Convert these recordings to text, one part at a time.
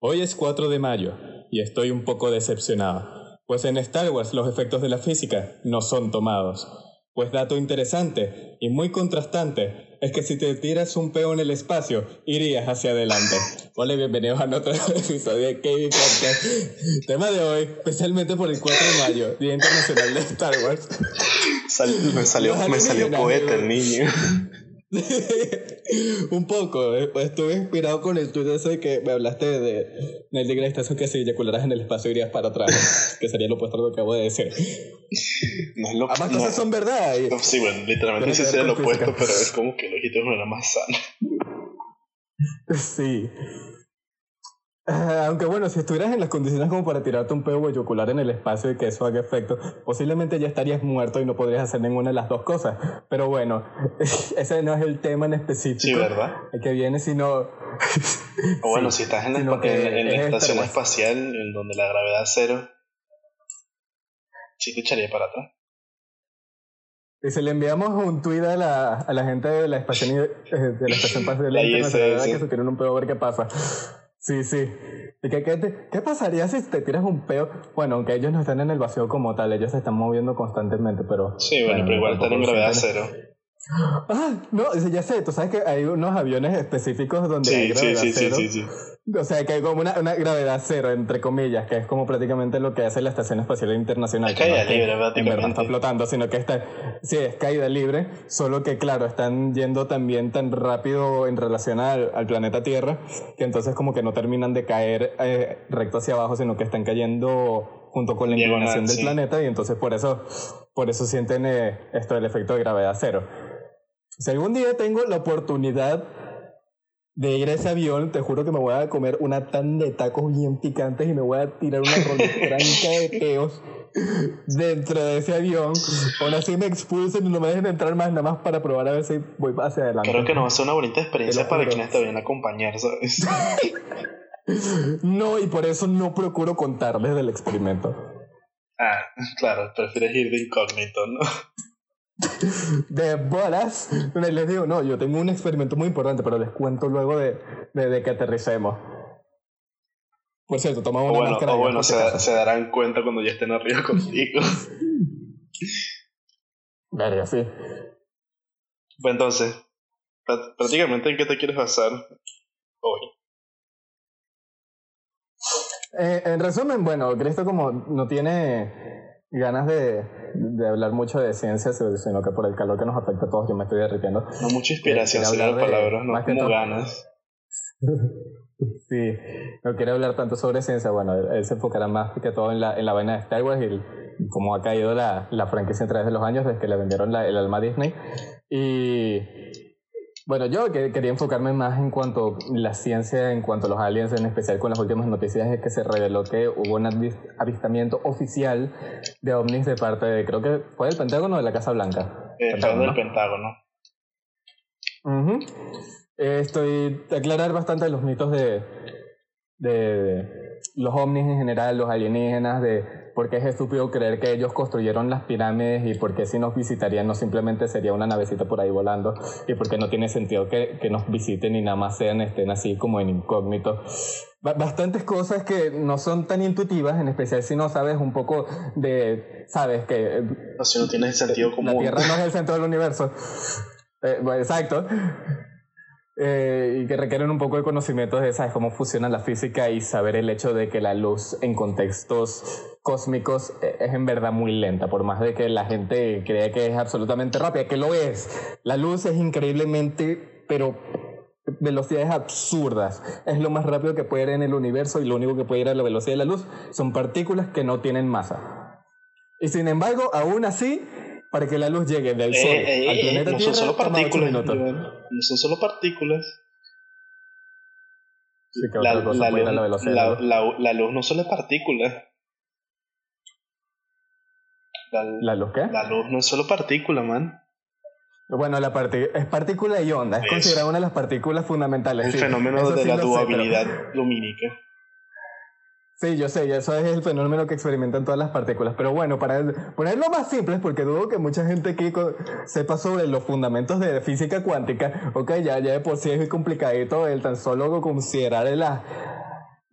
Hoy es 4 de mayo y estoy un poco decepcionado, pues en Star Wars los efectos de la física no son tomados. Pues dato interesante y muy contrastante es que si te tiras un peo en el espacio, irías hacia adelante. Hola y bienvenidos a otro episodio de KB Podcast. Tema de hoy, especialmente por el 4 de mayo, Día Internacional de Star Wars. me salió, me salió poeta el niño. un poco, eh, estuve inspirado con el tuyo ese de que me hablaste de, el de la estación que si eyacularas en el espacio irías para atrás, que sería lo opuesto a lo que acabo de decir. No es lo, Ambas cosas son verdad. sí, bueno, literalmente sí sería lo opuesto, pero es como que el ojito no era más sano. Sí. Aunque bueno, si estuvieras en las condiciones como para tirarte un pedo ocular en el espacio y que eso haga efecto, posiblemente ya estarías muerto y no podrías hacer ninguna de las dos cosas. Pero bueno, ese no es el tema en específico. Sí, ¿verdad? El que viene, sino... o bueno, si estás en la, en, la estación espacial, en donde la gravedad es cero, sí te echaría para atrás. Y si le enviamos un tweet a la, a la gente de la estación, de la estación espacial internacional que se tienen un pedo a ver qué pasa. Sí, sí. ¿Y qué, qué, pasaría si te tiras un peo? Bueno, aunque ellos no están en el vacío como tal, ellos se están moviendo constantemente, pero... Sí, bueno, pero igual están en gravedad cero. Ah, no, ya sé, tú sabes que hay unos aviones específicos donde hay gravedad sí, cero. Sí, sí, sí, O sea, que hay como una, una, gravedad cero, entre comillas, que es como prácticamente lo que hace la Estación Espacial Internacional. Es caída libre, prácticamente. no está flotando, sino que está, sí, es caída libre, solo que claro, están yendo también tan rápido en relación al, al planeta Tierra, que entonces como que no terminan de caer eh, recto hacia abajo, sino que están cayendo junto con la inclinación del planeta y entonces por eso, por eso sienten eh, esto del efecto de gravedad cero. Si algún día tengo la oportunidad de ir a ese avión, te juro que me voy a comer una tan de tacos bien picantes y me voy a tirar una tranca de peos dentro de ese avión. Aún así me expulsen y no me dejen entrar más, nada más para probar a ver si voy hacia adelante. Creo que no va a ser una bonita experiencia para quien está bien acompañar, ¿sabes? no, y por eso no procuro contarles del experimento. Ah, claro, prefieres ir de incógnito, ¿no? De bolas. Les digo, no, yo tengo un experimento muy importante, pero les cuento luego de, de, que aterricemos. Por cierto, tomamos una máscara. O bueno, se, se, darán cuenta cuando ya estén arriba contigo. Verga, sí. Pues entonces, prácticamente en qué te quieres basar hoy. Eh, en resumen, bueno, Cristo como no tiene ganas de, de, hablar mucho de ciencia, sino que por el calor que nos afecta a todos yo me estoy derritiendo. No mucha inspiración, de palabras, no como ganas. sí, no quiere hablar tanto sobre ciencia, bueno, él, se enfocará más que todo en la, en la vaina de Star Wars y cómo ha caído la, la franquicia a través de los años desde que le vendieron la, el alma a Disney. Y bueno, yo quería enfocarme más en cuanto a la ciencia, en cuanto a los aliens, en especial con las últimas noticias es que se reveló que hubo un avistamiento oficial de ovnis de parte de, creo que fue del Pentágono o de la Casa Blanca. Eh, Pentágono, del Pentágono. estoy a aclarar bastante los mitos de, de los ovnis en general, los alienígenas, de porque es estúpido creer que ellos construyeron las pirámides y porque si nos visitarían no simplemente sería una navecita por ahí volando y porque no tiene sentido que, que nos visiten y nada más sean estén así como en incógnito. Bastantes cosas que no son tan intuitivas, en especial si no sabes un poco de, sabes que... No, si no tienes sentido común. La Tierra no es el centro del universo. Eh, exacto. Eh, y que requieren un poco de conocimiento de ¿sabes? cómo funciona la física y saber el hecho de que la luz en contextos cósmicos eh, es en verdad muy lenta, por más de que la gente cree que es absolutamente rápida, que lo es. La luz es increíblemente, pero velocidades absurdas. Es lo más rápido que puede ir en el universo y lo único que puede ir a la velocidad de la luz son partículas que no tienen masa. Y sin embargo, aún así, para que la luz llegue del Sol eh, al planeta no son solo partículas. No son solo partículas. la, la, luz, la, luz no solo es partículas. La, luz qué? La luz no es solo partícula, man. Bueno, la es partícula y onda. Es, considerada una de las partículas fundamentales. El fenómeno de la durabilidad lumínica. Sí, yo sé, eso es el fenómeno que experimentan todas las partículas. Pero bueno, para ponerlo más simple, porque dudo que mucha gente aquí sepa sobre los fundamentos de física cuántica, ok, ya, ya de por sí es complicadito el tan solo considerar las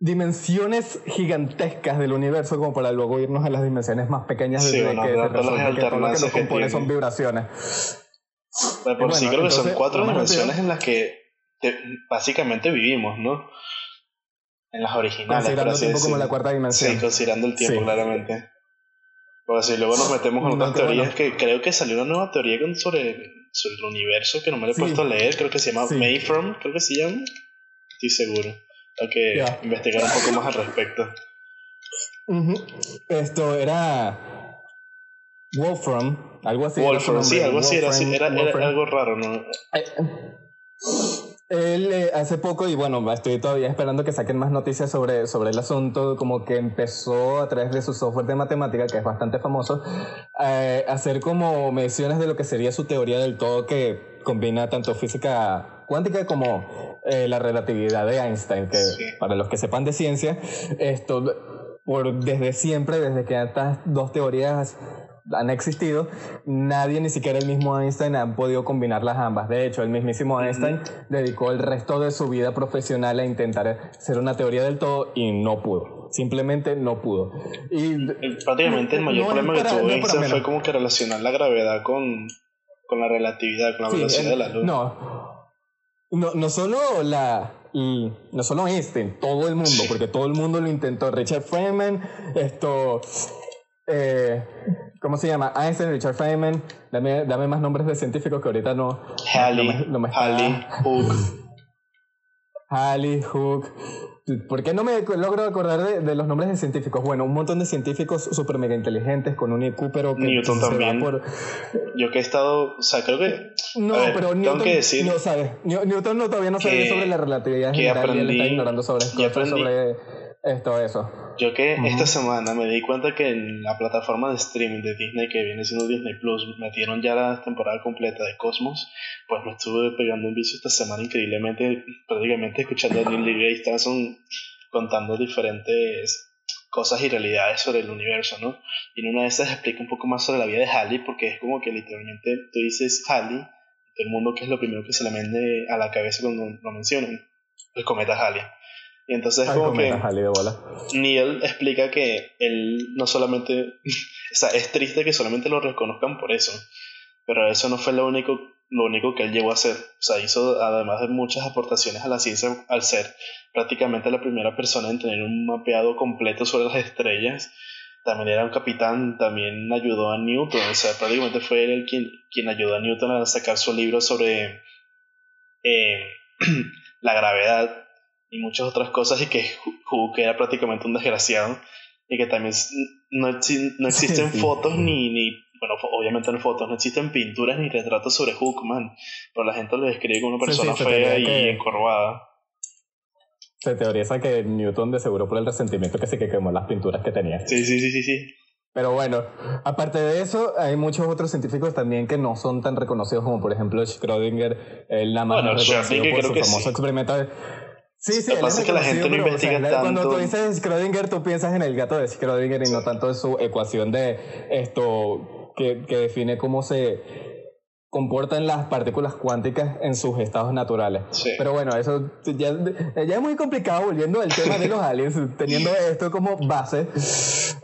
dimensiones gigantescas del universo como para luego irnos a las dimensiones más pequeñas de, Sí, que bueno, se las resulta que todo lo que nos que compone son vibraciones. De por Y sí bueno, creo que son entonces, cuatro dimensiones en las que te- básicamente vivimos, ¿no? En las originales, Considerando el tiempo como la cuarta dimensión. Sí, considerando el tiempo, Sí. claramente. Porque si luego nos metemos en No, otras que teorías, bueno. que creo que salió una nueva teoría sobre, sobre el universo que no me la he Sí. puesto a leer, creo que se llama Sí. Mayfrom, creo que se llama. Estoy seguro. Hay que Ya. investigar un poco más al respecto. Ujú. Esto era Wolfram, algo así. Wolfram, sí, algo así, era, era, era algo raro, ¿no? Eh, Él eh, hace poco, y bueno, estoy todavía esperando que saquen más noticias sobre, sobre el asunto, como que empezó a través de su software de matemática, que es bastante famoso, eh, a hacer como mediciones de lo que sería su teoría del todo, que combina tanto física cuántica como eh, la relatividad de Einstein, que Sí. para los que sepan de ciencia, esto por, desde siempre, desde que estas dos teorías han existido, nadie, ni siquiera el mismo Einstein, han podido combinar las ambas. De hecho, el mismísimo Einstein dedicó el resto de su vida profesional a intentar hacer una teoría del todo y no pudo. Simplemente no pudo. Y Prácticamente el mayor No problema que para- tuvo no Einstein fue como que relacionar la gravedad con, con la relatividad, con la Sí, velocidad el- de la luz. No. No, no solo la. y no solo Einstein, todo el mundo, porque todo el mundo lo intentó. Richard Feynman, esto. Eh, ¿Cómo se llama? Einstein, Richard Feynman. Dame, dame más nombres de científicos que ahorita no. Halley, no me- no me está- Halley. Halley, Hooke. ¿Por qué no me logro acordar de, de los nombres de científicos? Bueno, un montón de científicos súper mega inteligentes con un IQ, pero que Newton también. por- Yo que he estado, o sea, creo que No, ver, pero Newton que decir no sabe. New- Newton no, todavía no sabe sobre la relatividad general y él aprendí- está ignorando sobre, cosas aprendí- sobre esto, eso. Yo que esta semana me di cuenta que en la plataforma de streaming de Disney, que viene siendo Disney Plus, metieron ya la temporada completa de Cosmos, pues me estuve pegando un vicio esta semana increíblemente, prácticamente escuchando a Neil deGrasse Tyson contando diferentes cosas y realidades sobre el universo, ¿no? Y en una de esas explica un poco más sobre la vida de Halley, porque es como que literalmente tú dices Halley, todo el mundo que es lo primero que se le vende a la cabeza cuando lo mencionan, el cometa Halley. Y entonces Ay, como que... de bola. Neil explica que él no solamente, o sea, es triste que solamente lo reconozcan por eso, pero eso no fue lo único, lo único que él llegó a hacer. O sea, hizo además de muchas aportaciones a la ciencia al ser prácticamente la primera persona en tener un mapeado completo sobre las estrellas. También era un capitán, también ayudó a Newton, o sea, prácticamente fue él quien, quien ayudó a Newton a sacar su libro sobre eh, la gravedad y muchas otras cosas y que Hooke era prácticamente un desgraciado y que también no, no Sí, existen sí. fotos ni, ni bueno obviamente no fotos no existen pinturas ni retratos sobre Hooke man pero la gente lo describe como una Sí, sí, persona se fea y que- encorvada Se teoriza que Newton de seguro por el resentimiento que se que quemó las pinturas que tenía. sí sí sí sí sí Pero bueno, aparte de eso, hay muchos otros científicos también que no son tan reconocidos como por ejemplo Schrödinger, él nada más Bueno, reconocido por su famoso sí. experimento. Sí, sí, Lo que pasa es que la gente no pero, o sea, investiga Cuando tú tanto. dices Schrödinger, tú piensas en el gato de Schrödinger y no tanto en su ecuación de esto que, que define cómo se comportan las partículas cuánticas en sus estados naturales. Sí. Pero bueno, eso ya, ya es muy complicado volviendo al tema de los aliens, teniendo esto como base.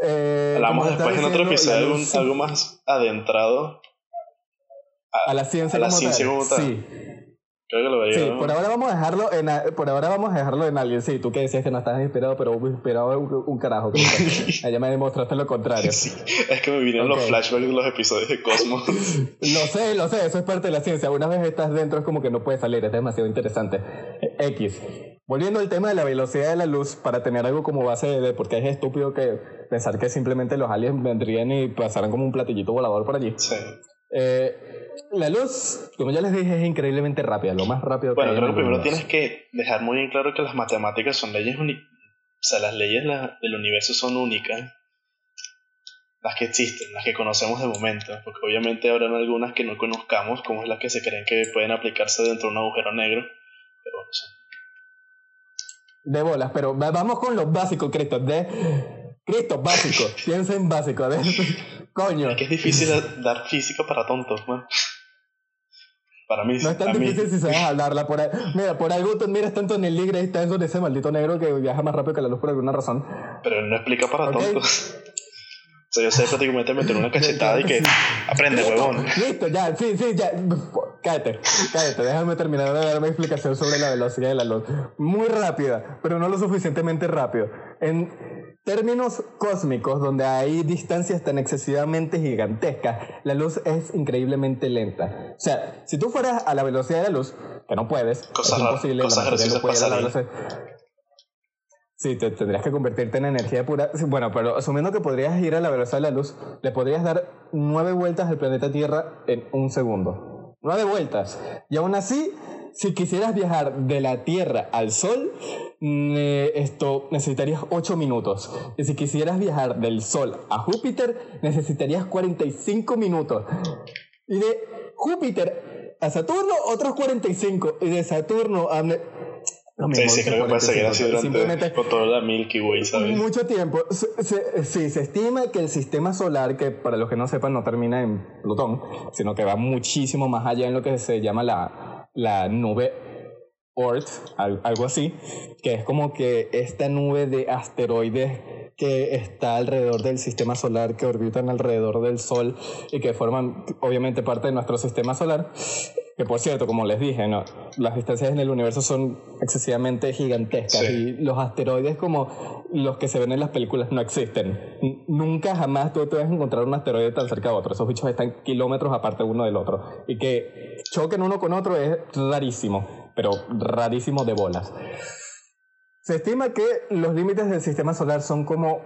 Eh, hablamos como después en otro episodio algo, más adentrado a la ciencia a la como ciencia tal. como tal. Sí, creo que lo vería sí, ¿no? por ahora vamos a dejarlo en por ahora vamos a dejarlo en alguien. Sí, tú que decías que no estabas inspirado, pero inspirado un, un carajo. Allá me demostraste lo contrario. Sí, es que me vinieron los Ok. flashbacks de los episodios de Cosmos Lo sé, lo sé, eso es parte de la ciencia. Una vez estás dentro es como que no puedes salir, es demasiado interesante. Eh, X. Volviendo al tema de la velocidad de la luz, para tener algo como base de, de porque es estúpido que pensar que simplemente los aliens vendrían y pasaran como un platillito volador por allí. sí. Eh, la luz, como ya les dije, es increíblemente rápida, lo más rápido Bueno, que hay creo que primero tienes que dejar muy en claro que las matemáticas son leyes únicas. O sea, las leyes la- del universo son únicas. Las que existen, las que conocemos de momento. Porque obviamente habrán algunas que no conozcamos, como es las que se creen que pueden aplicarse dentro de un agujero negro. Pero bueno, son- De bolas, pero va- vamos con lo básico, Cristo. De Cristo, básico. Piensa en básico. De, coño. Es que es difícil dar física para tontos, man. Para mí, no es tan difícil si sabes hablarla. Por, mira, por algo tú miras tanto en el ligre y está donde ese maldito negro que viaja más rápido que la luz por alguna razón. Pero no explica para tontos. O sea, yo sé prácticamente meter una cachetada y que aprende, huevón. Listo, ya, sí, sí, ya. Cállate, cállate, déjame terminar de dar mi explicación sobre la velocidad de la luz. Muy rápida, pero no lo suficientemente rápido. En términos cósmicos, donde hay distancias tan excesivamente gigantescas, la luz es increíblemente lenta. O sea, si tú fueras a la velocidad de la luz, que no puedes, Cosas es imposible, cosas la no puede ir a la velocidad. Sí, te tendrías que convertirte en energía pura. Bueno, pero asumiendo que podrías ir a la velocidad de la luz, le podrías dar nueve vueltas al planeta Tierra en un segundo. Nueve vueltas. Y aún así, si quisieras viajar de la Tierra al Sol, mm, eh, esto necesitarías ocho minutos. Y si quisieras viajar del Sol a Júpiter, necesitarías 45 minutos. Y de Júpiter a Saturno, otros 45. Y de Saturno a... Lo Sí, sí, creo que puede seguir así 45. durante con toda la Milky Way, ¿sabes? mucho tiempo. Se- se- sí, se estima que el sistema solar, que para los que no sepan no termina en Plutón, sino que va muchísimo más allá en lo que se llama la, la nube al- algo así, que es como que esta nube de asteroides que está alrededor del sistema solar, que orbitan alrededor del Sol y que forman obviamente parte de nuestro sistema solar. Que por cierto, como les dije, ¿no? las distancias en el universo son excesivamente gigantescas Sí. y los asteroides como los que se ven en las películas no existen. N- Nunca jamás tú te vas a encontrar un asteroide tan cerca de otro. Esos bichos están kilómetros aparte uno del otro. Y que choquen uno con otro es rarísimo, pero rarísimo de bolas. Se estima que los límites del sistema solar son como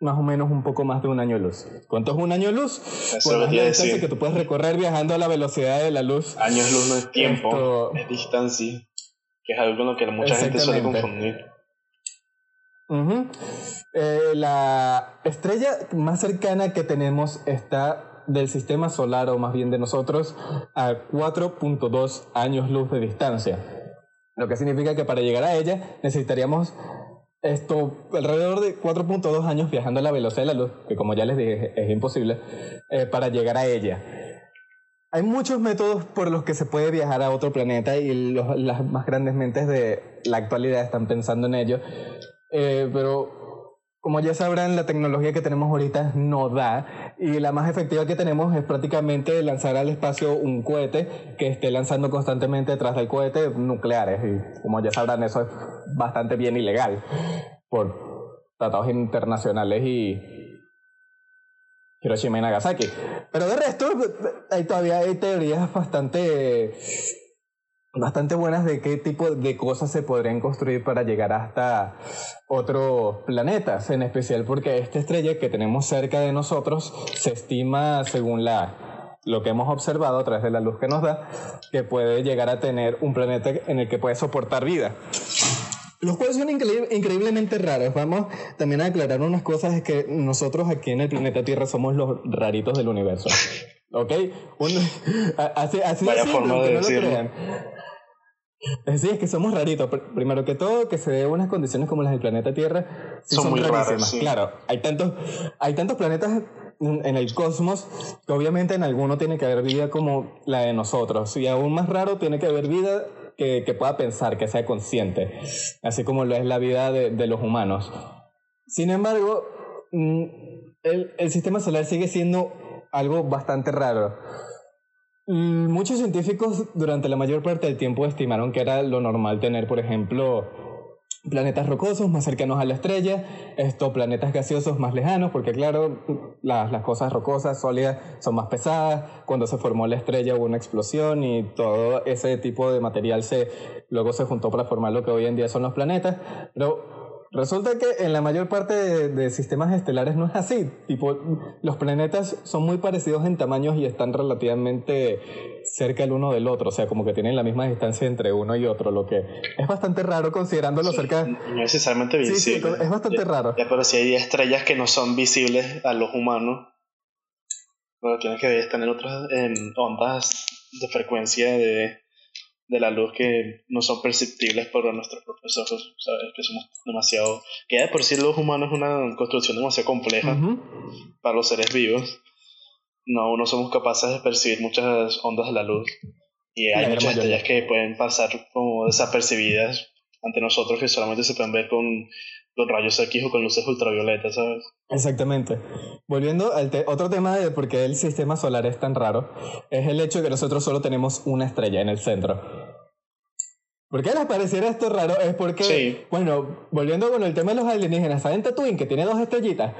más o menos un poco más de un año luz. ¿Cuánto es un año luz? Eso es la distancia que tú puedes recorrer viajando a la velocidad de la luz. Años luz no es tiempo, Esto- es distancia. Que es algo con lo que mucha gente suele confundir. Eh, la estrella más cercana que tenemos está del sistema solar, o más bien de nosotros, a 4.2 años luz de distancia. Lo que significa que para llegar a ella necesitaríamos esto alrededor de 4.2 años viajando a la velocidad de la luz, que como ya les dije es imposible, eh, para llegar a ella. Hay muchos métodos por los que se puede viajar a otro planeta y las más grandes mentes de la actualidad están pensando en ello. Eh, pero como ya sabrán, la tecnología que tenemos ahorita no da y la más efectiva que tenemos es prácticamente lanzar al espacio un cohete que esté lanzando constantemente detrás del cohete nucleares y como ya sabrán eso es bastante bien ilegal por tratados internacionales y Hiroshima y Nagasaki. Pero de resto, hay todavía hay teorías bastante bastante buenas de qué tipo de cosas se podrían construir para llegar hasta otros planetas, en especial porque esta estrella que tenemos cerca de nosotros se estima, según la lo que hemos observado a través de la luz que nos da, que puede llegar a tener un planeta en el que puede soportar vida. Los cuales son increíble- increíblemente raros. Vamos también a aclarar unas cosas, es que nosotros aquí en el planeta Tierra somos los raritos del universo. ¿Ok? Un- así, así Vaya de simple, forma de aunque no lo crean. Sí, es que somos raritos. Pr- Primero que todo, que se dé unas condiciones como las del planeta Tierra sí Son son, muy raras, rarísimas. sí. Claro, hay tantos, hay tantos planetas en en el cosmos que obviamente en alguno tiene que haber vida como la de nosotros. Y aún más raro, tiene que haber vida que, que pueda pensar, que sea consciente, así como lo es la vida de, de los humanos. Sin embargo, mm, el, el sistema solar sigue siendo algo bastante raro. Mm, Muchos científicos durante la mayor parte del tiempo estimaron que era lo normal tener, por ejemplo, planetas rocosos más cercanos a la estrella, estos planetas gaseosos más lejanos, porque claro, las, las cosas rocosas, sólidas, son más pesadas. Cuando se formó la estrella hubo una explosión y todo ese tipo de material se, luego se juntó para formar lo que hoy en día son los planetas. Pero Resulta que en la mayor parte de, de sistemas estelares no es así. Tipo, los planetas son muy parecidos en tamaños y están relativamente cerca el uno del otro. O sea, como que tienen la misma distancia entre uno y otro, lo que es bastante raro considerándolo cerca. No necesariamente Sí, sí, visible. es bastante raro. Ya, pero si hay estrellas que no son visibles a los humanos, pero tienen que estar en otras en ondas de frecuencia de, de la luz que no son perceptibles por nuestros propios ojos, ¿sabes? Que somos demasiado... Que de por sí los humanos es una construcción demasiado compleja para los seres vivos. No, no somos capaces de percibir muchas ondas de la luz. Y hay muchas estrellas que pueden pasar como desapercibidas ante nosotros que solamente se pueden ver con los rayos X o con luces ultravioletas, ¿sabes? Exactamente. Volviendo al otro tema de por qué el sistema solar es tan raro, es el hecho de que nosotros solo tenemos una estrella en el centro. ¿Por qué les pareciera esto raro? Es porque, bueno, volviendo con el tema de los alienígenas, ¿saben Tatooine que tiene dos estrellitas?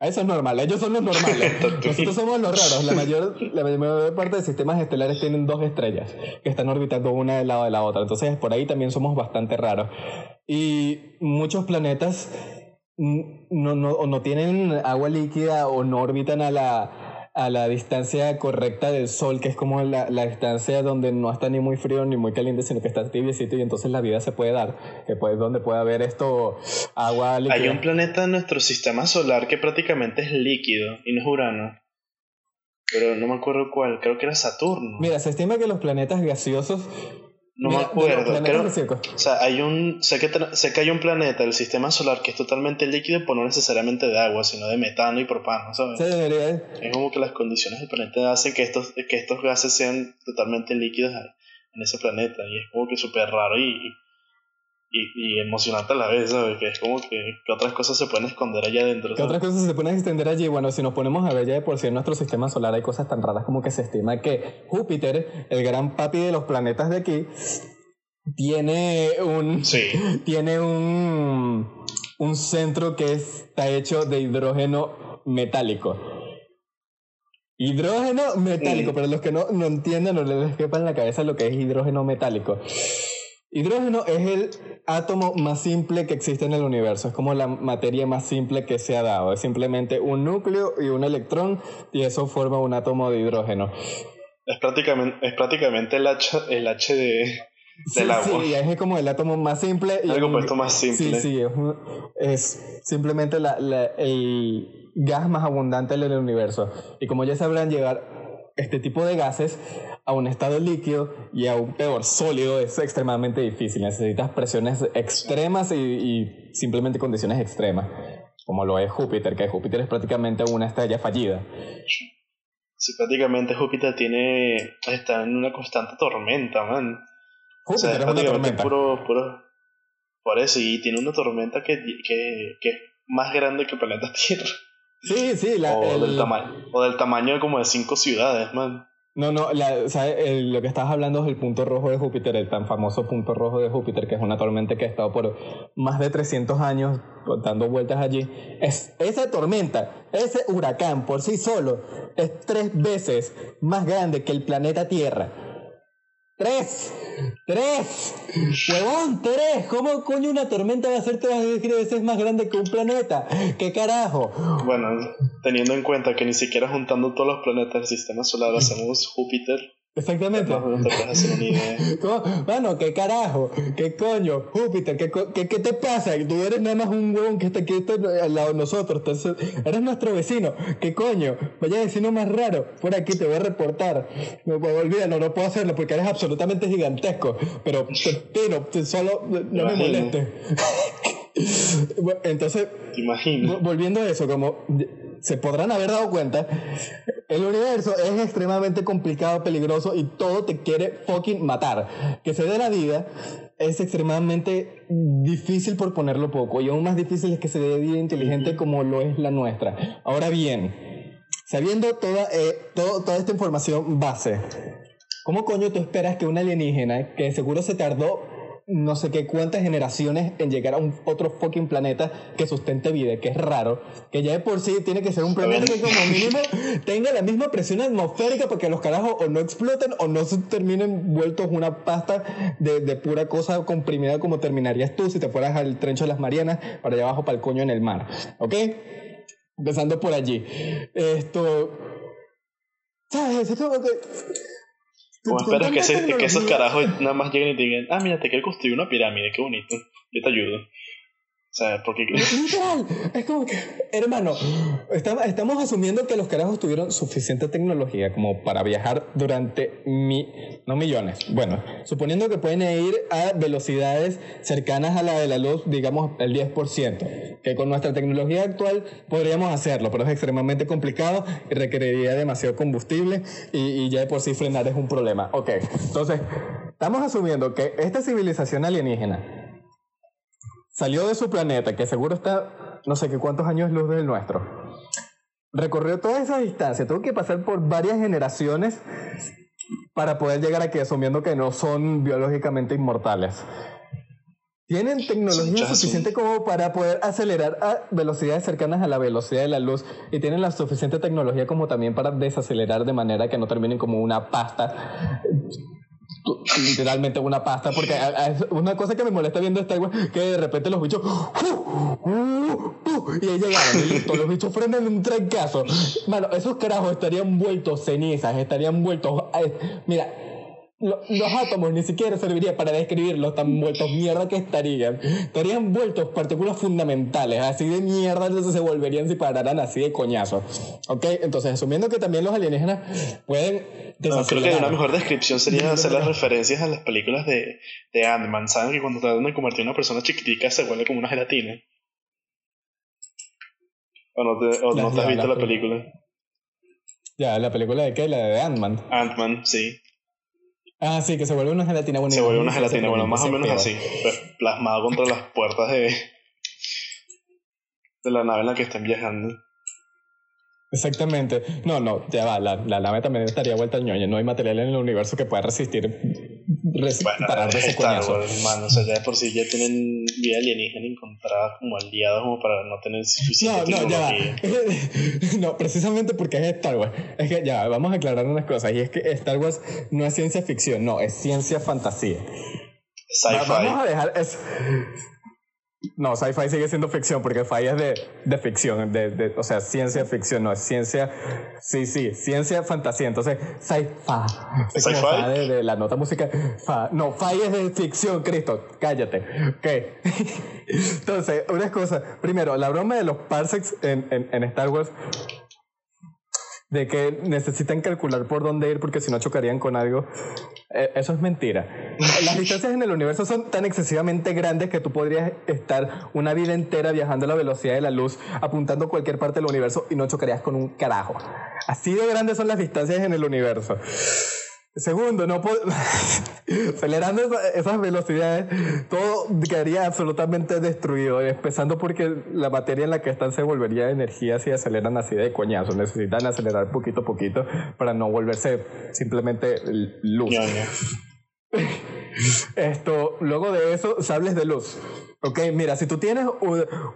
Eso es normal, ellos son los normales. Nosotros somos los raros. La mayor, la mayor parte de sistemas estelares tienen dos estrellas que están orbitando una del lado de la otra. Entonces, por ahí también somos bastante raros. Y muchos planetas no, no, o no tienen agua líquida o no orbitan a la, a la distancia correcta del sol, que es como la, la, distancia donde no está ni muy frío ni muy caliente, sino que está tibiecito y entonces la vida se puede dar, que pues donde puede haber esto agua líquida. Hay un planeta en nuestro sistema solar que prácticamente es líquido y no es Urano. Pero no me acuerdo cuál, creo que era Saturno. Mira, se estima que los planetas gaseosos no me acuerdo. Creo, o sea, hay un, sé, que, sé que hay un planeta del sistema solar que es totalmente líquido, pero no necesariamente de agua, sino de metano y propano, ¿sabes? Sí, debería. Es como que las condiciones del planeta hacen que estos, que estos gases sean totalmente líquidos en ese planeta. Y es como que súper raro y, y, emocionante a la vez, ¿sabes? Que es como que, otras cosas se pueden esconder allá adentro. Que otras cosas se pueden extender allí. Bueno, si nos ponemos a ver ya de por sí en nuestro sistema solar hay cosas tan raras como que se estima que Júpiter, el gran papi de los planetas de aquí, tiene un. Sí. Tiene un. Un centro que está hecho de hidrógeno metálico. Hidrógeno metálico, mm. pero los que no, no entienden o les quepa en la cabeza lo que es hidrógeno metálico. Hidrógeno es el átomo más simple que existe en el universo, es como la materia más simple que se ha dado, es simplemente un núcleo y un electrón y eso forma un átomo de hidrógeno. Es prácticamente, es prácticamente el H, el H de, del agua. Sí, es como el átomo más simple. Y el compuesto más simple. Sí, sí, es, simplemente el gas más abundante del universo. Y como ya sabrán, llegar este tipo de gases a un estado líquido y a un peor sólido es extremadamente difícil. Necesitas presiones extremas y, simplemente condiciones extremas, como lo es Júpiter, que Júpiter es prácticamente una estrella fallida. Sí, prácticamente Júpiter tiene está en una constante tormenta, man. Júpiter es una tormenta. Puro, puro, por eso, y tiene una tormenta que, que, que es más grande que el planeta Tierra. Sí, sí, la, o, del tamaño, o del tamaño como de cinco ciudades, man. No, no, lo que estabas hablando es el punto rojo de Júpiter, el tan famoso punto rojo de Júpiter, que es una tormenta que ha estado por más de 300 años dando vueltas allí. Es, esa tormenta, ese huracán por sí solo, es tres veces más grande que el planeta Tierra. ¡Tres! ¡Tres! ¡Huevón, tres! ¿Cómo coño una tormenta va a ser tres veces más grande que un planeta? ¿Qué carajo? Bueno, teniendo en cuenta que ni siquiera juntando todos los planetas del sistema solar hacemos Júpiter, Exactamente. ¿Cómo? Mano, ¿qué carajo? ¿Qué coño? Júpiter, ¿qué, qué, qué te pasa? Tú eres nada más un huevón que está aquí al lado de nosotros. Entonces, eres nuestro vecino. ¿Qué coño? Vaya vecino más raro. Por aquí te voy a reportar. No, olvídalo, no puedo hacerlo porque eres absolutamente gigantesco. Pero, pero, solo no me molestes. Entonces, volviendo a eso, como se podrán haber dado cuenta, el universo es extremadamente complicado, peligroso y todo te quiere fucking matar. Que se dé la vida es extremadamente difícil por ponerlo poco y aún más difícil es que se dé vida inteligente como lo es la nuestra. Ahora bien, sabiendo toda, eh, toda esta información base, ¿cómo coño tú esperas que un alienígena que seguro se tardó no sé qué cuántas generaciones en llegar a un otro fucking planeta que sustente vida, que es raro, que ya de por sí tiene que ser un planeta que como mínimo tenga la misma presión atmosférica para que los carajos o no exploten o no se terminen vueltos una pasta de, de pura cosa comprimida como terminarías tú si te fueras al trencho de las Marianas para allá abajo para el coño en el mar, ¿ok? Empezando por allí. Esto... ¿Sabes? Es como que ¿Cómo esperas que, que, esos carajos nada más lleguen y te digan, ah, mira, te quiero construir una pirámide, qué bonito, yo te ayudo? O sea, porque... Literal, es como que, hermano, estamos asumiendo que los carajos tuvieron suficiente tecnología como para viajar durante mi, no millones, bueno, suponiendo que pueden ir a velocidades cercanas a la de la luz, digamos el 10%, que con nuestra tecnología actual podríamos hacerlo, pero es extremadamente complicado y requeriría demasiado combustible y, ya de por sí frenar es un problema. Ok, entonces estamos asumiendo que esta civilización alienígena salió de su planeta, que seguro está no sé qué cuántos años luz del nuestro. Recorrió toda esa distancia, tuvo que pasar por varias generaciones para poder llegar aquí, asumiendo que no son biológicamente inmortales. Tienen tecnología suficiente como para poder acelerar a velocidades cercanas a la velocidad de la luz y tienen la suficiente tecnología como también para desacelerar de manera que no terminen como una pasta literalmente una pasta porque una cosa que me molesta viendo esta que de repente los bichos y ahí llegaron los bichos frenan un trancazo. Mano esos carajos estarían vueltos cenizas estarían vueltos mira los átomos ni siquiera serviría para describirlos tan vueltos mierda que estarían. Estarían vueltos partículas fundamentales, así de mierda, entonces se volverían si pararan así de coñazo. ¿Ok? Entonces, asumiendo que también los alienígenas pueden. No, creo que una mejor descripción sería hacer las referencias a las películas de, de Ant-Man. ¿Saben que cuando tratan de convertir a una persona chiquitica se vuelve como una gelatina? ¿O no te, o no te has visto la película? Ya, ¿la película de qué? La de Ant-Man. Ant-Man, sí. Ah, sí, que se vuelve una gelatina. Bueno, se vuelve una gelatina, bueno, más o menos así. Plasmado contra las puertas de, de la nave en la que estén viajando. Exactamente. No, no, ya va, la, la nave también estaría vuelta al ñoño. No hay material en el universo que pueda resistir bueno, parar de ese coñazo. o sea, ya de por sí ya tienen vida alienígena encontrada como aliados como para no tener suficiente No, no, ya va. no, precisamente porque es Star Wars. Es que ya, vamos a aclarar unas cosas. Y es que Star Wars no es ciencia ficción, no, es ciencia fantasía. Sci-fi. Vamos a dejar. Es, no, sci-fi sigue siendo ficción porque fi es de, de ficción, de, de, o sea, ciencia ficción, no es ciencia, sí, sí, ciencia fantasía. Entonces, sci-fi. ¿Sci-fi? De, de, la nota música. Fa. No, fi es de ficción, Cristo, cállate. Ok. Entonces, una cosa. Primero, la broma de los parsecs en, en, en Star Wars de que necesitan calcular por dónde ir porque si no chocarían con algo. Eh, eso es mentira. Las distancias en el universo son tan excesivamente grandes que tú podrías estar una vida entera viajando a la velocidad de la luz, apuntando a cualquier parte del universo y no chocarías con un carajo. Así de grandes son las distancias en el universo. Segundo, no acelerando esas velocidades, todo quedaría absolutamente destruido, empezando porque la materia en la que están se volvería energía si aceleran así de coñazo. Necesitan acelerar poquito a poquito para no volverse simplemente luz. Esto, luego de eso, sables de luz. Ok, mira, si tú tienes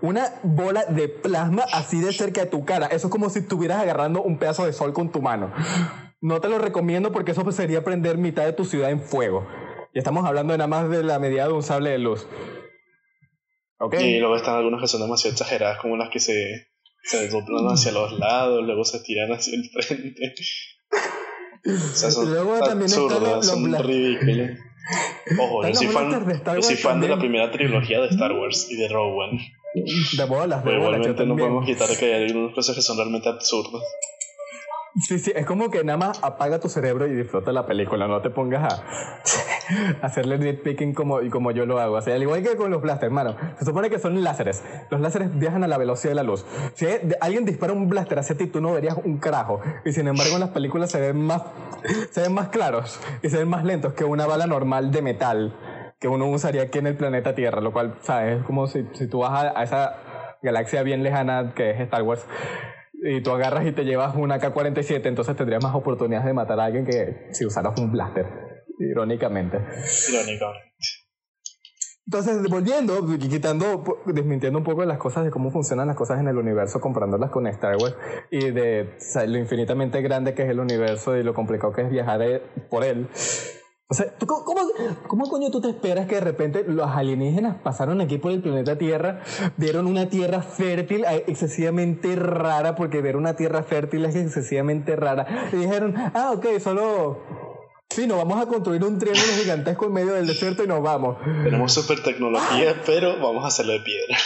una bola de plasma así de cerca de tu cara, eso es como si estuvieras agarrando un pedazo de sol con tu mano. No te lo recomiendo porque eso sería prender mitad de tu ciudad en fuego. Y estamos hablando de nada más de la medida de un sable de luz. Y luego están algunas que son demasiado exageradas, como las que se, se doblan hacia los lados, luego se tiran hacia el frente. o sea, son luego también absurdas, son ridículas. Ojo, yo soy, fan, yo soy fan de la primera trilogía de Star Wars y de Rogue One. De bolas, de Pero igualmente no podemos quitar que hay algunas cosas que son realmente absurdas. Sí, sí, es como que nada más apaga tu cerebro y disfruta la película, no te pongas a hacerle nitpicking como, como yo lo hago. O sea, al igual que con los blasters, hermano, se supone que son láseres. Los láseres viajan a la velocidad de la luz. Si alguien dispara un blaster hacia ti, tú no verías un carajo. Y sin embargo, en las películas se ven más, se ven más claros y se ven más lentos que una bala normal de metal que uno usaría aquí en el planeta Tierra, lo cual, ¿sabes? Es como si, si tú vas a, a esa galaxia bien lejana que es Star Wars y tú agarras y te llevas una K-47, entonces tendrías más oportunidades de matar a alguien que si usaras un blaster, irónicamente. Irónicamente. Entonces, volviendo, quitando, desmintiendo un poco las cosas de cómo funcionan las cosas en el universo, comparándolas con Star Wars y de lo infinitamente grande que es el universo y lo complicado que es viajar eh, por él. O sea, cómo, cómo, coño tú te esperas que de repente los alienígenas pasaron aquí por el planeta Tierra, vieron una tierra fértil eh, excesivamente rara, porque ver una tierra fértil es excesivamente rara, y dijeron, ah, ok, solo Sí, nos vamos a construir un triángulo gigantesco en medio del desierto y nos vamos. Tenemos super tecnología, pero vamos a hacerlo de piedra.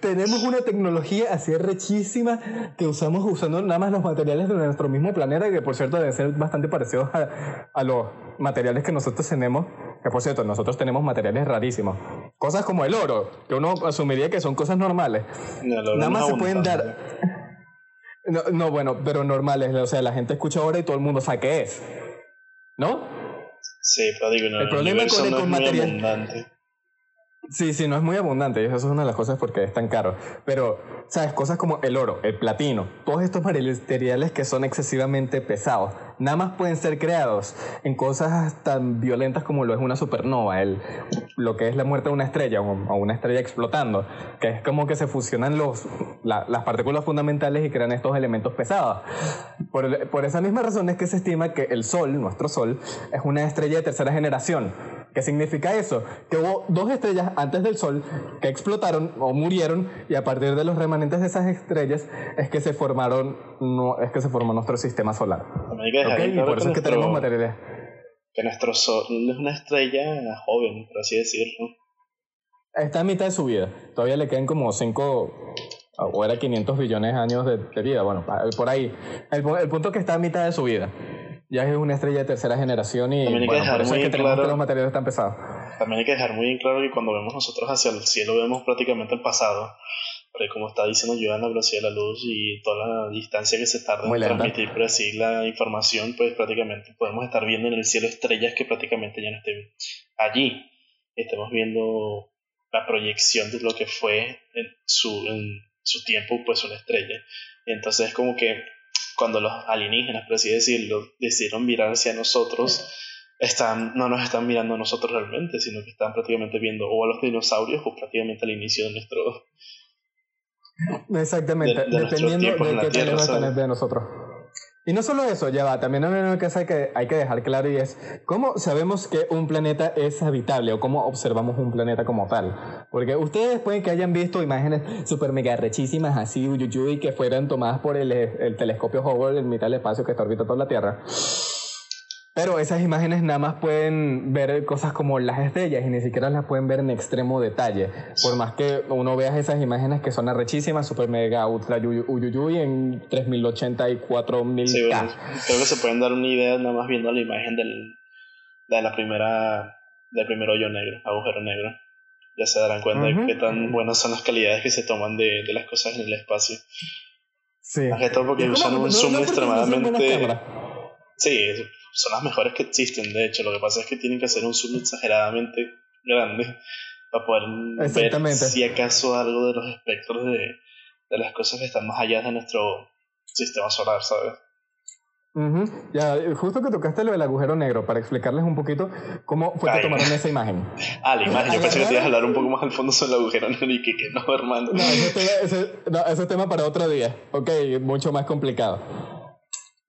Tenemos una tecnología así rechísima que usamos usando nada más los materiales de nuestro mismo planeta, que por cierto deben ser bastante parecidos a, a los materiales que nosotros tenemos que por cierto, nosotros tenemos materiales rarísimos. Cosas como el oro, que uno asumiría que son cosas normales. Nada más se pueden dar... No, no, bueno, pero normales, o sea, la gente escucha ahora y todo el mundo sabe qué es. ¿No? Sí, pero digo, no, el, problema con, no material... Sí, sí, no es muy abundante, eso es una de las cosas porque es tan caro. Pero, ¿sabes? Cosas como el oro, el platino, todos estos materiales que son excesivamente pesados, nada más pueden ser creados en cosas tan violentas como lo es una supernova, el, lo que es la muerte de una estrella o, una estrella explotando, que es como que se fusionan los, las partículas fundamentales y crean estos elementos pesados. Por, por esa misma razón es que se estima que el Sol, nuestro Sol, es una estrella de tercera generación ¿Qué significa eso? Que hubo dos estrellas antes del Sol que explotaron o murieron y a partir de los remanentes de esas estrellas es que se formaron no, es que se formó nuestro sistema solar. Okay, y por eso es que tenemos materiales. Que nuestro Sol es una estrella joven, por así decirlo. Está a mitad de su vida. Todavía le quedan como 5 o era 500 billones de años de, vida. Bueno, por ahí. El, el punto es que está a mitad de su vida ya es una estrella de tercera generación y bueno, por eso es que tenemos que los materiales tan pesados. También hay que dejar muy claro que cuando vemos nosotros hacia el cielo vemos prácticamente el pasado, porque como está diciendo yo, la velocidad de la luz y toda la distancia que se tarda en transmitir por así la información, pues prácticamente podemos estar viendo en el cielo estrellas que prácticamente ya no estén allí. Estamos viendo la proyección de lo que fue en su, en su tiempo, pues una estrella. Entonces es como que cuando los alienígenas, por así decirlo, decidieron mirar hacia nosotros, están, no nos están mirando a nosotros realmente, sino que están prácticamente viendo o a los dinosaurios o prácticamente al inicio de nuestro... Exactamente, dependiendo de qué tierra, de nosotros. Y no solo eso, ya va, también hay una cosa que hay que dejar claro y es cómo sabemos que un planeta es habitable o cómo observamos un planeta como tal. Porque ustedes pueden que hayan visto imágenes super mega rechísimas así, y que fueran tomadas por el, el telescopio Hubble en mitad del espacio que está orbitando la Tierra. Pero esas imágenes nada más pueden ver cosas como las estrellas y ni siquiera las pueden ver en extremo detalle. Por más que uno vea esas imágenes que son arrechísimas, super mega ultra uyuyuy en 3080 y 4000 sí, creo que se pueden dar una idea nada más viendo la imagen del, de la primera del primer hoyo negro, agujero negro. Ya se darán cuenta de qué tan buenas son las calidades que se toman de, de las cosas en el espacio. Sí. Más que todo porque usan un zoom extremadamente. Sí, son las mejores que existen, de hecho. Lo que pasa es que tienen que hacer un zoom exageradamente grande para poder ver si acaso algo de los espectros de, de las cosas que están más allá de nuestro sistema solar, ¿sabes? Ya, justo que tocaste lo del agujero negro, para explicarles un poquito cómo fue que tomaron esa imagen. Ah, la imagen, yo pensé que te ibas a hablar un poco más al fondo sobre el agujero negro y que, que no, hermano. No, ese, no, ese es tema para otro día, ok, mucho más complicado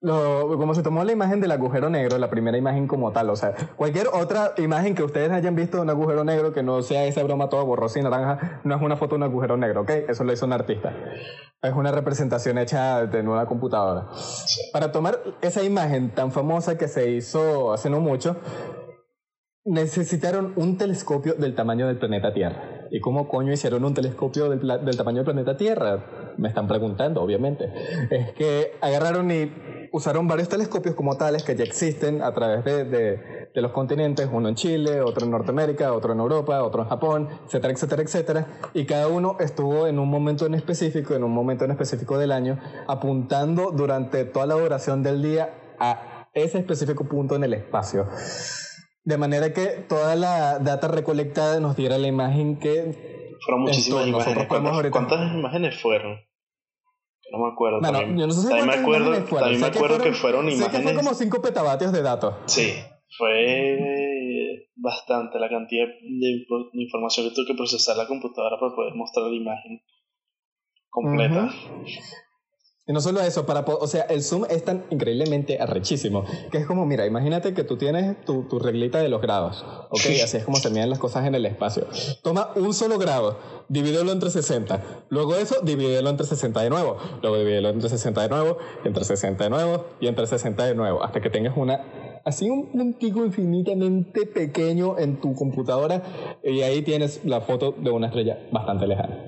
como se tomó la imagen del agujero negro, la primera imagen como tal, o sea, cualquier otra imagen que ustedes hayan visto de un agujero negro que no sea esa broma toda borrosa y naranja, no es una foto de un agujero negro, ¿ok? Eso lo hizo un artista. Es una representación hecha en una computadora. Para tomar esa imagen tan famosa que se hizo hace no mucho, necesitaron un telescopio del tamaño del planeta Tierra. ¿Y cómo coño hicieron un telescopio del, del, tamaño del planeta Tierra? Me están preguntando, obviamente. Es que agarraron y usaron varios telescopios como tales que ya existen a través de, de, de, los continentes, uno en Chile, otro en Norteamérica, otro en Europa, otro en Japón, etcétera, etcétera, etcétera. Y cada uno estuvo en un momento en específico, en un momento en específico del año, apuntando durante toda la duración del día a ese específico punto en el espacio. De manera que toda la data recolectada nos diera la imagen que... Fueron muchísimas imágenes. ¿Cuántas, imágenes fueron? No me acuerdo. también, yo no sé si también me acuerdo, también me acuerdo que fueron, imágenes... Sé que fue como 5 petabatios de datos. Sí, fue bastante la cantidad de, información que tuve que procesar la computadora para poder mostrar la imagen completa. Y no solo eso, para, o sea, el zoom es tan increíblemente arrechísimo, que es como, mira, imagínate que tú tienes tu, tu reglita de los grados, ¿ok? Así es como se miden las cosas en el espacio. Toma un solo grado, divídelo entre 60, luego eso, divídelo entre 60 de nuevo, luego divídelo entre 60 de nuevo, entre 60 de nuevo, y entre 60 de nuevo, hasta que tengas una, así un puntico infinitamente pequeño en tu computadora, y ahí tienes la foto de una estrella bastante lejana.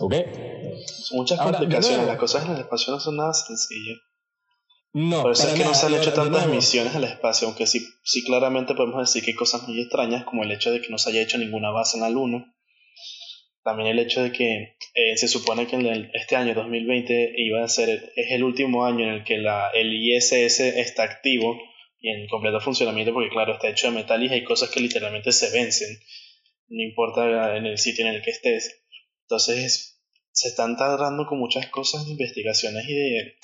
¿Ok? Muchas complicaciones, las cosas en el espacio no son nada sencillas. No, Por eso es que no se han hecho tantas misiones al espacio, aunque sí, sí claramente podemos decir que hay cosas muy extrañas, como el hecho de que no se haya hecho ninguna base en la Luna. También el hecho de que eh, se supone que en este año 2020 iba a ser, es el último año en el que la, el ISS está activo y en completo funcionamiento, porque claro, está hecho de metal y hay cosas que literalmente se vencen, no importa en el sitio en el que estés. Entonces, se están tardando con muchas cosas de investigaciones y de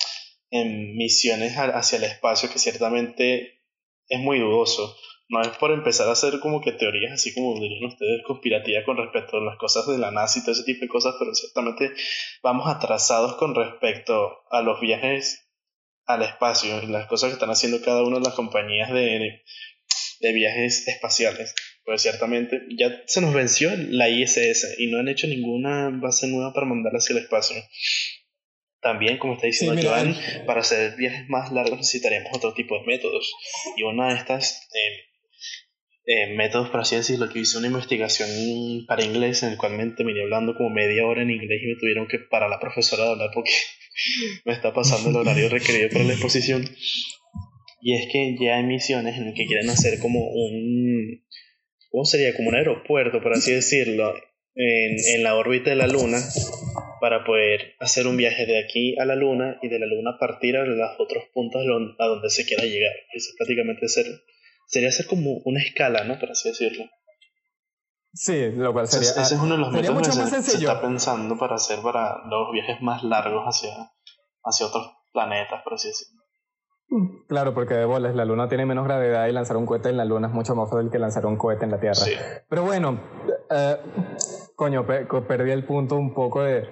en misiones hacia el espacio que ciertamente es muy dudoso. No es por empezar a hacer como que teorías así como dirían ustedes conspirativas con respecto a las cosas de la NASA y todo ese tipo de cosas, pero ciertamente vamos atrasados con respecto a los viajes al espacio las cosas que están haciendo cada una de las compañías de viajes espaciales. Pues ciertamente ya se nos venció la ISS y no han hecho ninguna base nueva para mandar hacia el espacio. También, como está diciendo Joan, para hacer viajes más largos necesitaríamos otro tipo de métodos. Y una de estas eh, eh, métodos, por así decirlo, que hice una investigación para inglés en el cual me terminé hablando como media hora en inglés y me tuvieron que parar la profesora de hablar porque me está pasando el horario requerido para la exposición. Y es que ya hay misiones en las que quieren hacer como un. ¿Cómo sería? Como un aeropuerto, por así decirlo, en, en la órbita de la Luna para poder hacer un viaje de aquí a la Luna y de la Luna partir a los otros puntos a donde se quiera llegar. Eso es prácticamente ser, sería hacer como una escala, ¿no? Por así decirlo. Sí, lo cual sería. Ese, es uno de los métodos que se, está pensando para hacer para los viajes más largos hacia, hacia otros planetas, por así decirlo. Claro, porque de bolas, la Luna tiene menos gravedad y lanzar un cohete en la Luna es mucho más fácil que lanzar un cohete en la Tierra. Pero bueno, eh, coño, perdí el punto un poco de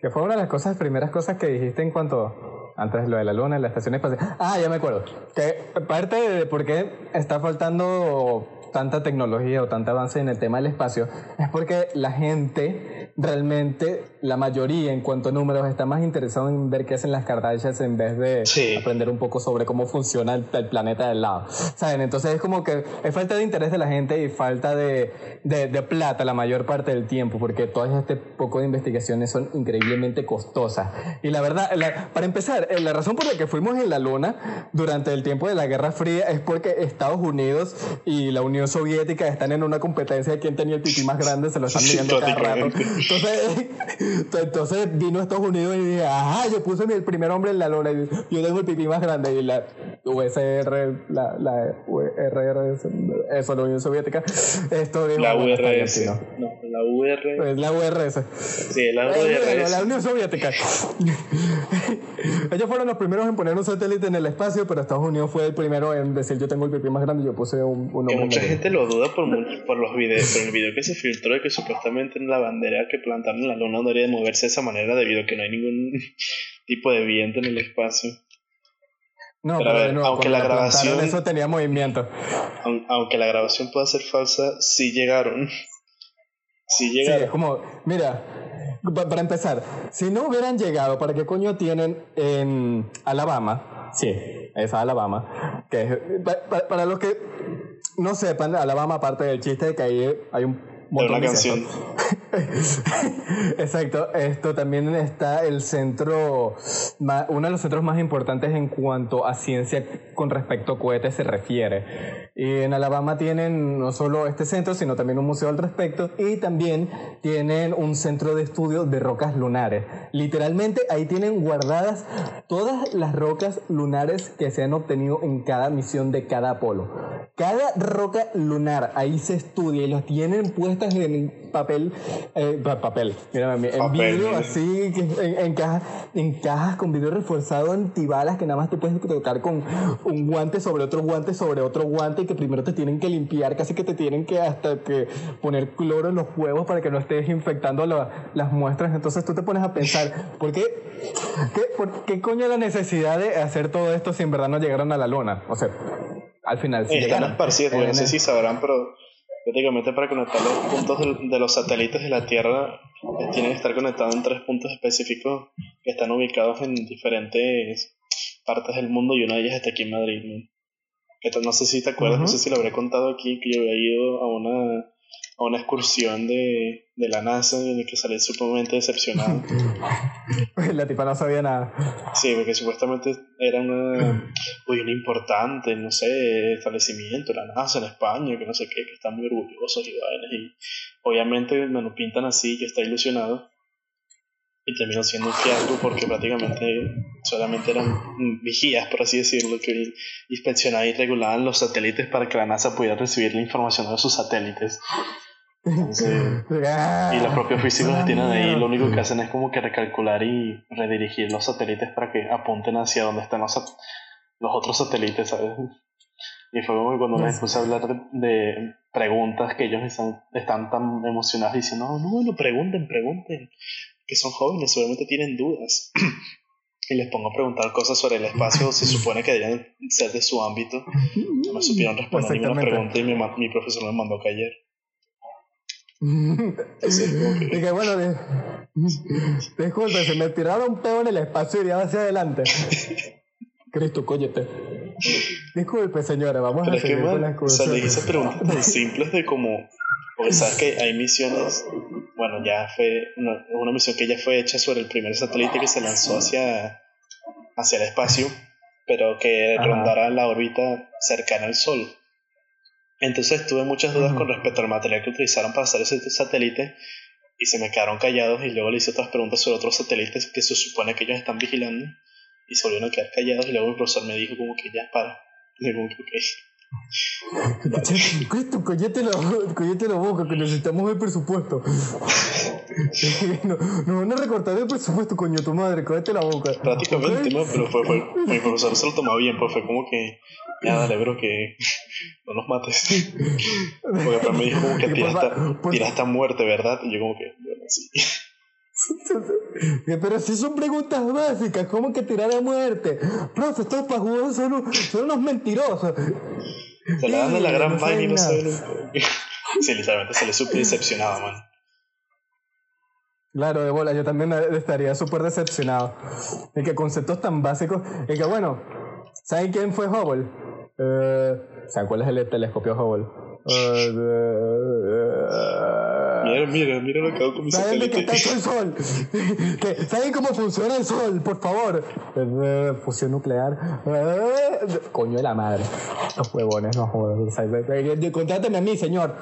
que fue una de las cosas, primeras cosas que dijiste en cuanto antes de lo de la luna, la estación espacial. Ah, ya me acuerdo. Que parte de por qué está faltando tanta tecnología o tanto avance en el tema del espacio es porque la gente realmente, la mayoría en cuanto a números, está más interesado en ver qué hacen las Kardashians en vez de aprender un poco sobre cómo funciona el, planeta del lado. ¿Saben? Entonces es como que es falta de interés de la gente y falta de, de, plata la mayor parte del tiempo porque todas este poco de investigaciones son increíblemente costosas. Y la verdad, para empezar, eh, la razón por la que fuimos en la Luna durante el tiempo de la Guerra Fría es porque Estados Unidos y la Unión Soviética están en una competencia de quién tenía el pipí más grande, se lo están midiendo cada rato. Entonces, entonces vino a Estados Unidos y dije, ajá, yo puse el primer hombre en la luna y yo tengo el pipí más grande y la USR, la, la URR, eso, la Unión Soviética, esto dijo, la URS, no, la UR, la URS. Sí, la. La Unión Soviética. Ellos fueron los primeros en poner un satélite en el espacio, pero Estados Unidos fue el primero en decir yo tengo el pipí más grande y yo puse un, un hombre gente lo duda por, por los videos, por el video que se filtró de que supuestamente en la bandera que plantaron en la luna no debería moverse de esa manera debido a que no hay ningún tipo de viento en el espacio. No, pero, aunque la, grabación eso tenía movimiento. Aunque la grabación pueda ser falsa, sí llegaron. Sí llegaron. Sí, es como, mira, para empezar, si no hubieran llegado, ¿para qué coño tienen en Alabama? Sí, es Alabama. Que para los que no sepan, Alabama, aparte del chiste de que ahí hay un montón de canción. Exacto, esto también está el centro, uno de los centros más importantes en cuanto a ciencia con respecto a cohetes se refiere. Y en Alabama tienen no solo este centro, sino también un museo al respecto y también tienen un centro de estudio de rocas lunares. Literalmente ahí tienen guardadas todas las rocas lunares que se han obtenido en cada misión de cada Apolo. Cada roca lunar ahí se estudia y los tienen puestas en papel eh, papel, en vidrio así, en, en, cajas, en cajas con vidrio reforzado antibalas que nada más te puedes tocar con un guante sobre otro guante sobre otro guante y que primero te tienen que limpiar, casi que te tienen que hasta que poner cloro en los huevos para que no estés infectando las muestras. Entonces tú te pones a pensar, ¿por qué, qué, por qué coño la necesidad de hacer todo esto si en verdad no llegaron a la lona? O sea, al final sí Están esparcidos, no sé si sabrán, pero prácticamente para conectar los puntos de, los satélites de la Tierra eh, tienen que estar conectados en tres puntos específicos que están ubicados en diferentes partes del mundo y una de ellas está aquí en Madrid. ¿no? no sé si te acuerdas, no sé si lo habré contado aquí, que yo había ido a una a una excursión de, de la NASA en la que salí sumamente decepcionado. la tipa no sabía nada. Sí, porque supuestamente era una, uy, una importante, no sé, establecimiento, la NASA en España, que no sé qué, que están muy orgullosos y vainas. Y obviamente me lo pintan así, que está ilusionado. Y terminó siendo un fiasco porque prácticamente solamente eran vigías, por así decirlo, que inspeccionaban y regulaban los satélites para que la NASA pudiera recibir la información de sus satélites. y los propios físicos que tienen ahí lo único que hacen es como que recalcular y redirigir los satélites para que apunten hacia donde están los, los otros satélites, ¿sabes? Y fue como cuando les puse a hablar de, preguntas que ellos están, están tan emocionados diciendo, no, no, bueno, pregunten, pregunten, que son jóvenes, seguramente tienen dudas. y les pongo a preguntar cosas sobre el espacio, se supone que deberían ser de su ámbito. No me supieron responder ninguna pregunta y mi, mi profesor me mandó a callar. y que bueno, disculpe, se me tiraron un peo en el espacio y iría hacia adelante. Cristo, cóllete. Disculpe, señora, vamos a seguir con las cosas. O sea, le hice preguntas tan simples de como. Porque sabes que hay misiones. Bueno, ya fue una, una, misión que ya fue hecha sobre el primer satélite que se lanzó hacia, hacia el espacio, pero que rondará la órbita cercana al Sol. Entonces tuve muchas dudas con respecto al material que utilizaron para hacer ese satélite y se me quedaron callados y luego le hice otras preguntas sobre otros satélites que se supone que ellos están vigilando y se volvieron a quedar callados y luego mi profesor me dijo como que ya para. Y digo, Cristo, cállate la, cállate la boca, que necesitamos el presupuesto. Nos no van a recortar el presupuesto, coño, tu madre, cállate la boca. Prácticamente, ¿no? Pero fue, fue, mi profesor se lo tomó bien, pues fue como que, ya dale, bro, que no nos mates. Porque después me dijo como que tiraste, a muerte, ¿verdad? Y yo como que, bueno, sí. Pero si son preguntas básicas, ¿cómo que tirar a muerte? Profe, estos pajudos son, son unos mentirosos. Se la dan de la gran vaina y no saben Sí, literalmente se le súper decepcionado, man. Claro, de bola, yo también estaría súper decepcionado. De que conceptos tan básicos. Y que bueno, ¿saben quién fue Hubble? Eh, ¿Saben cuál es el telescopio Hubble? Mira, mira, mira lo que hago con mi ¿Saben de qué está el sol? ¿Saben cómo funciona el sol? Por favor. fusión nuclear. coño de la madre. Los huevones, no jodas. Contráteme a mí, señor.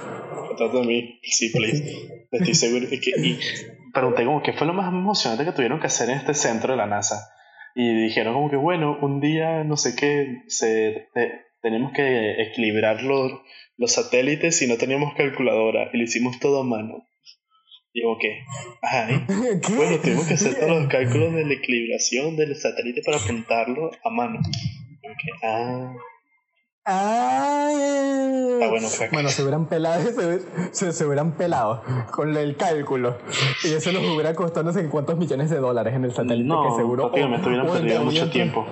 Contrátame a mí. Sí, please. Estoy seguro. Es que, y pregunté como, ¿qué fue lo más emocionante que tuvieron que hacer en este centro de la NASA? Y dijeron como que, bueno, un día, no sé qué, se, tenemos que equilibrar los, los satélites y no teníamos calculadora y lo hicimos todo a mano. Digo, ¿qué? Ajá, Bueno, tuvimos que hacer todos los cálculos de la equilibración del satélite para apuntarlo a mano. ah. Ah, bueno, bueno, se hubieran pelado, se, se, hubieran pelado con el cálculo. Y eso nos hubiera costado no sé cuántos millones de dólares en el satélite no, que seguro. me estuvieran perdiendo mucho tiempo.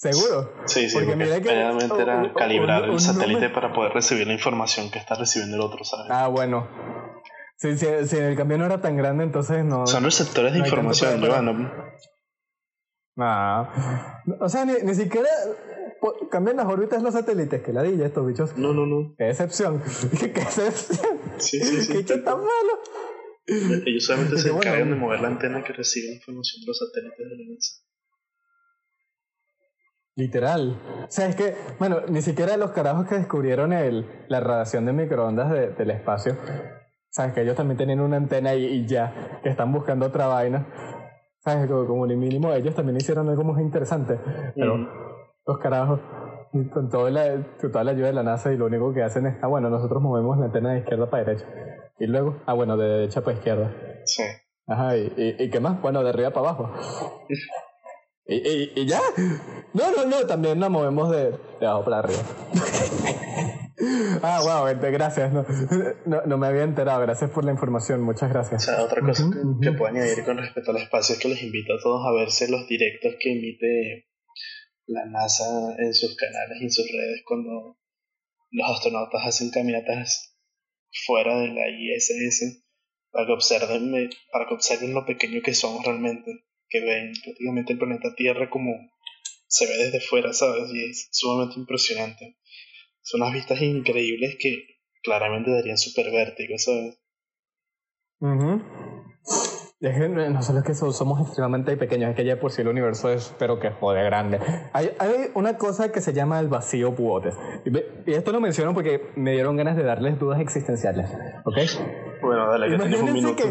¿Seguro? Sí, sí, porque, realmente era calibrar el satélite para poder recibir la información que está recibiendo el otro, ¿sabes? Ah, bueno. Si, si, si, el cambio no era tan grande, entonces no. Son receptores de información, yo no. Ah. O sea, ni, ni siquiera cambian las órbitas los satélites, que ladilla estos bichos. No, no, no. Qué excepción. Qué excepción. Sí, sí, sí. Qué tan malo. Ellos solamente se encargan de mover la antena que recibe información de los satélites de la NASA. Literal. O sea, es que, bueno, ni siquiera los carajos que descubrieron el, la radiación de microondas del espacio, sabes que ellos también tienen una antena y, ya, que están buscando otra vaina. Sabes, como, como mínimo ellos también hicieron algo muy interesante. Pero los carajos, con, toda la, toda la ayuda de la NASA y lo único que hacen es, ah, bueno, nosotros movemos la antena de izquierda para derecha. Y luego, ah, bueno, de derecha para izquierda. Sí. Ajá, ¿y, y, y qué más? Bueno, de arriba para abajo. ¿Y, y, ya? No, no, no, también nos movemos de, de abajo para arriba. ah, wow, gracias. No, no, me había enterado. Gracias por la información. Muchas gracias. O sea, otra cosa que, puedo añadir con respecto al espacio es que les invito a todos a verse los directos que emite la NASA en sus canales y en sus redes cuando los astronautas hacen caminatas fuera de la ISS para que observen, para que observen lo pequeño que son realmente que ven prácticamente el planeta Tierra como se ve desde fuera, ¿sabes? Y es sumamente impresionante. Son unas vistas increíbles que claramente darían super vértigo, ¿sabes? Es que no solo es que somos extremadamente pequeños, es que ya por sí el universo es, pero que jode grande. Hay, hay una cosa que se llama el vacío Puotes. Y, esto lo menciono porque me dieron ganas de darles dudas existenciales. ¿Ok? Bueno, dale, que tenemos un minuto.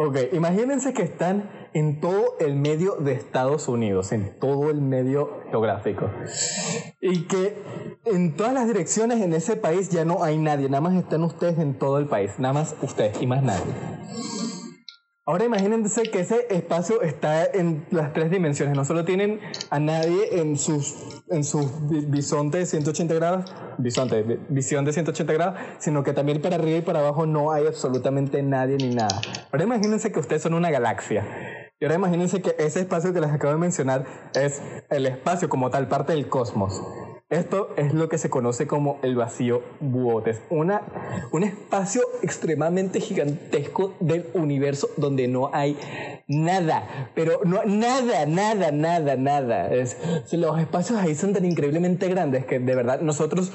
Ok, imagínense que están en todo el medio de Estados Unidos, en todo el medio geográfico. Y que en todas las direcciones en ese país ya no hay nadie, nada más están ustedes en todo el país, nada más ustedes y más nadie. Ahora imagínense que ese espacio está en las tres dimensiones, no solo tienen a nadie en sus, en sus bisonte de 180 grados, bisonte, visión de 180 grados, sino que también para arriba y para abajo no hay absolutamente nadie ni nada. Ahora imagínense que ustedes son una galaxia. Y ahora imagínense que ese espacio que les acabo de mencionar es el espacio como tal, parte del cosmos. Esto es lo que se conoce como el vacío Buotes, una, un espacio extremadamente gigantesco del universo donde no hay nada, pero no, nada, nada, nada, nada. Es, los espacios ahí son tan increíblemente grandes que de verdad nosotros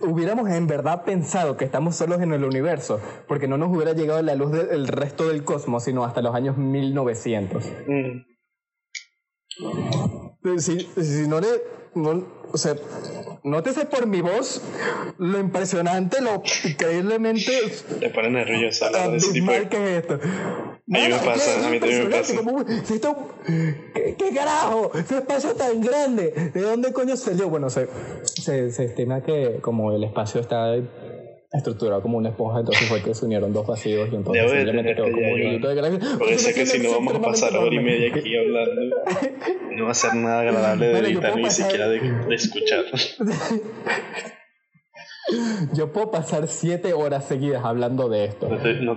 hubiéramos en verdad pensado que estamos solos en el universo, porque no nos hubiera llegado la luz del resto del cosmos, sino hasta los años 1900. Mm. Si, si no le no, o sea, nótese por mi voz lo impresionante, lo increíblemente. Te pone nerviosa la de que es esto. a mí me pasa, a mí también me pasa. ¿qué, ¿qué, carajo? Ese espacio tan grande. ¿De dónde coño salió? Bueno, se, se, se estima que como el espacio está estructurado como una esponja, entonces fue que se unieron dos vacíos y entonces simplemente quedó como un hilito de galaxia. Porque sé que si no vamos a pasar hora y media aquí hablando, no va a ser nada agradable de editar ni siquiera de, de escuchar. Yo puedo pasar siete horas seguidas hablando de esto.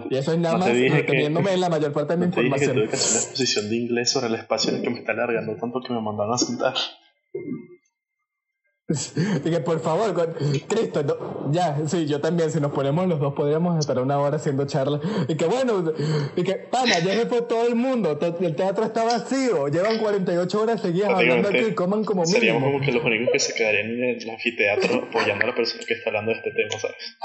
y eso es nada más reteniéndome en la mayor parte de mi información. Dije que tuve que hacer una exposición de inglés sobre el espacio en el que me está alargando tanto que me mandaron a sentar. Y que por favor, Cristo, ya, sí, yo también, si nos ponemos los dos podríamos estar una hora haciendo charlas. Y que bueno, y que, pana, ya se fue todo el mundo, el teatro está vacío, llevan 48 horas seguidas hablando aquí, coman como mínimo. Seríamos como que los únicos que se quedarían en el anfiteatro apoyando a la persona que está hablando de este tema, ¿sabes?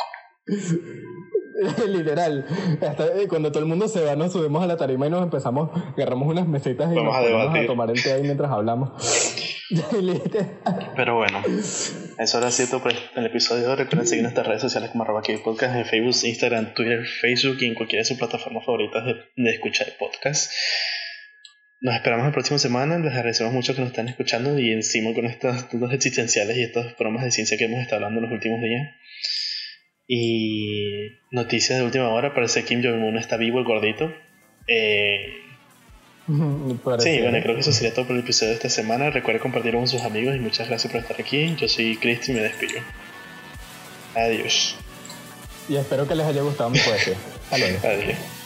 Literal. Eh, cuando todo el mundo se va, nos subimos a la tarima y nos empezamos, agarramos unas mesitas y Vamos nos a, tomar el té ahí mientras hablamos. Pero bueno, eso era cierto por el episodio. Recuerden seguir nuestras redes sociales como arroba podcast en Facebook, Instagram, Twitter, Facebook y en cualquiera de sus plataformas favoritas de, de escuchar podcast. Nos esperamos la próxima semana. Les agradecemos mucho que nos están escuchando y encima con estas dudas existenciales y estas bromas de ciencia que hemos estado hablando en los últimos días. Y noticias de última hora, parece que Kim Jong-un está vivo, el gordito. Eh, sí, bueno, creo que eso sería todo por el episodio de esta semana. Recuerden compartirlo con sus amigos y muchas gracias por estar aquí. Yo soy Cristi y me despido. Adiós. Y espero que les haya gustado mi poesía. Adiós.